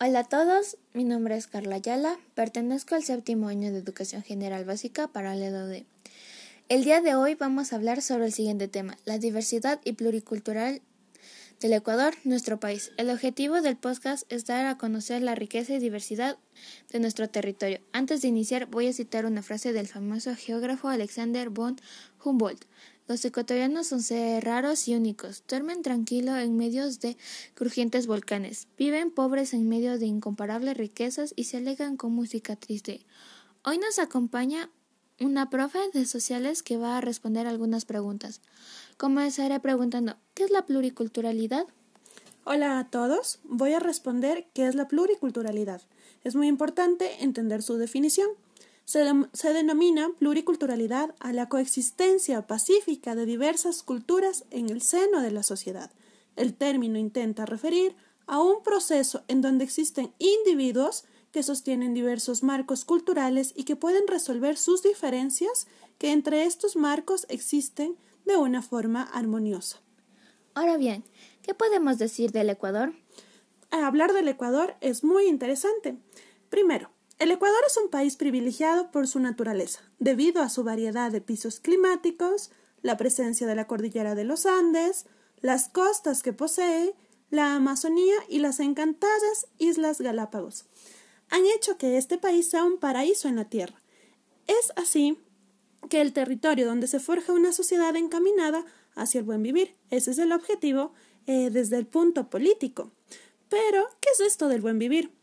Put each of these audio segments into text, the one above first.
Hola a todos, mi nombre es Carla Ayala, pertenezco al séptimo año de Educación General Básica paralelo D. El día de hoy vamos a hablar sobre el siguiente tema, la diversidad y pluricultural del Ecuador, nuestro país. El objetivo del podcast es dar a conocer la riqueza y diversidad de nuestro territorio. Antes de iniciar, voy a citar una frase del famoso geógrafo Alexander von Humboldt. Los ecuatorianos son raros y únicos. Duermen tranquilo en medio de crujientes volcanes. Viven pobres en medio de incomparables riquezas y se alegan con música triste. Hoy nos acompaña una profe de sociales que va a responder algunas preguntas. Comenzaré preguntando ¿qué es la pluriculturalidad? Hola a todos. Voy a responder qué es la pluriculturalidad. Es muy importante entender su definición. Se, denomina pluriculturalidad a la coexistencia pacífica de diversas culturas en el seno de la sociedad. El término intenta referir a un proceso en donde existen individuos que sostienen diversos marcos culturales y que pueden resolver sus diferencias que entre estos marcos existen de una forma armoniosa. Ahora bien, ¿qué podemos decir del Ecuador? Hablar del Ecuador es muy interesante. Primero, el Ecuador es un país privilegiado por su naturaleza, debido a su variedad de pisos climáticos, la presencia de la cordillera de los Andes, las costas que posee, la Amazonía y las encantadas Islas Galápagos. Han hecho que este país sea un paraíso en la tierra. Es así que el territorio donde se forja una sociedad encaminada hacia el buen vivir. Ese es el objetivo eh, desde el punto político. Pero, ¿qué es esto del buen vivir?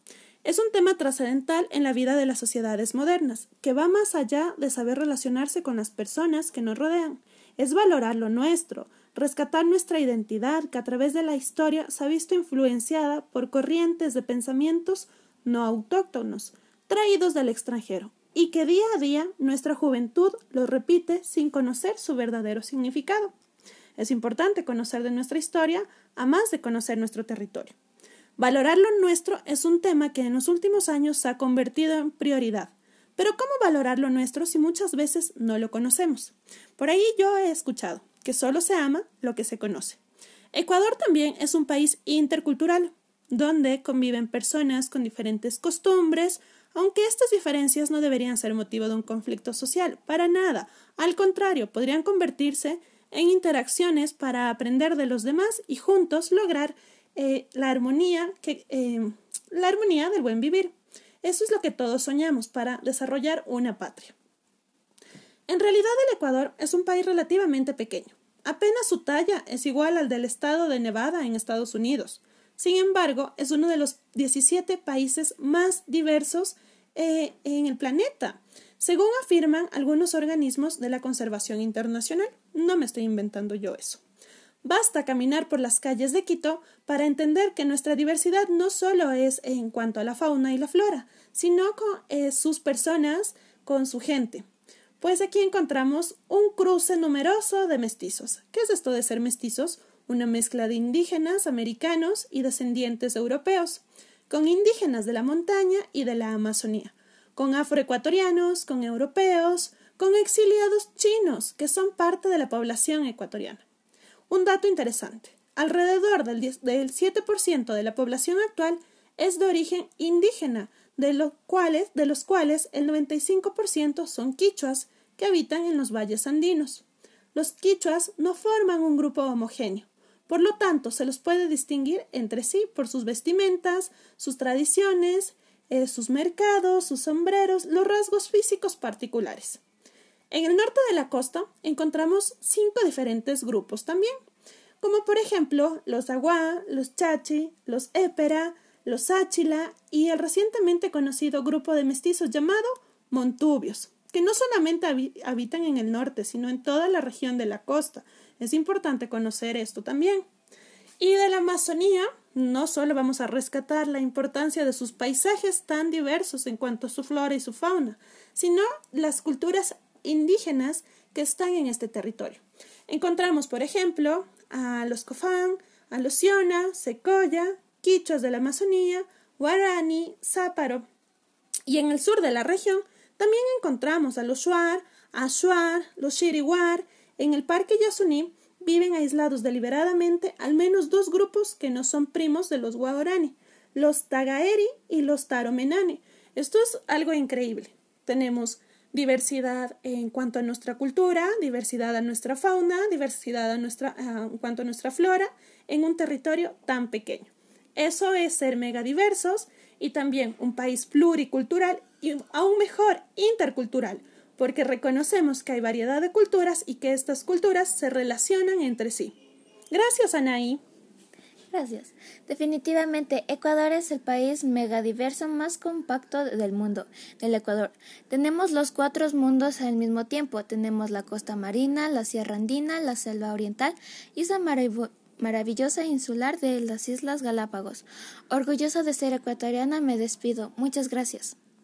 Es un tema trascendental en la vida de las sociedades modernas, que va más allá de saber relacionarse con las personas que nos rodean. Es valorar lo nuestro, rescatar nuestra identidad que a través de la historia se ha visto influenciada por corrientes de pensamientos no autóctonos, traídos del extranjero, y que día a día nuestra juventud lo repite sin conocer su verdadero significado. Es importante conocer de nuestra historia a más de conocer nuestro territorio. Valorar lo nuestro es un tema que en los últimos años se ha convertido en prioridad. Pero ¿cómo valorar lo nuestro si muchas veces no lo conocemos? Por ahí yo he escuchado que solo se ama lo que se conoce. Ecuador también es un país intercultural, donde conviven personas con diferentes costumbres, aunque estas diferencias no deberían ser motivo de un conflicto social, para nada. Al contrario, podrían convertirse en interacciones para aprender de los demás y juntos lograr eh, la armonía que, eh, la armonía del buen vivir. Eso es lo que todos soñamos para desarrollar una patria. En realidad el Ecuador es un país relativamente pequeño. Apenas su talla es igual al del estado de Nevada en Estados Unidos. Sin embargo, es uno de los 17 países más diversos eh, en el planeta, según afirman algunos organismos de la conservación internacional. No me estoy inventando yo eso. Basta caminar por las calles de Quito para entender que nuestra diversidad no solo es en cuanto a la fauna y la flora, sino con eh, sus personas, con su gente. Pues aquí encontramos un cruce numeroso de mestizos. ¿Qué es esto de ser mestizos? Una mezcla de indígenas, americanos y descendientes europeos, con indígenas de la montaña y de la Amazonía, con afroecuatorianos, con europeos, con exiliados chinos, que son parte de la población ecuatoriana. Un dato interesante. Alrededor del, 7% de la población actual es de origen indígena, de los cuales, de los cuales el 95% son quichuas que habitan en los valles andinos. Los quichuas no forman un grupo homogéneo, por lo tanto se los puede distinguir entre sí por sus vestimentas, sus tradiciones, eh, sus mercados, sus sombreros, los rasgos físicos particulares. En el norte de la costa encontramos cinco diferentes grupos también, como por ejemplo los Aguá, los Chachi, los Épera, los Áchila y el recientemente conocido grupo de mestizos llamado Montubios, que no solamente habitan en el norte, sino en toda la región de la costa. Es importante conocer esto también. Y de la Amazonía, no solo vamos a rescatar la importancia de sus paisajes tan diversos en cuanto a su flora y su fauna, sino las culturas indígenas que están en este territorio. Encontramos, por ejemplo, a los Cofán, a los Siona, Secoya, Quichos de la Amazonía, Guarani, Záparo. Y en el sur de la región también encontramos a los Shuar, Ashuar, los Shiriwar. En el Parque Yasuní viven aislados deliberadamente al menos dos grupos que no son primos de los Guarani, los Tagaeri y los Taromenane. Esto es algo increíble. Tenemos diversidad en cuanto a nuestra cultura, diversidad a nuestra fauna, diversidad a nuestra, en cuanto a nuestra flora, en un territorio tan pequeño. Eso es ser megadiversos y también un país pluricultural y aún mejor intercultural, porque reconocemos que hay variedad de culturas y que estas culturas se relacionan entre sí. Gracias, Anaí. Gracias. Definitivamente, Ecuador es el país megadiverso más compacto del mundo, del Ecuador. Tenemos los cuatro mundos al mismo tiempo. Tenemos la costa marina, la sierra andina, la selva oriental y esa maravillosa insular de las Islas Galápagos. Orgullosa de ser ecuatoriana, me despido. Muchas gracias.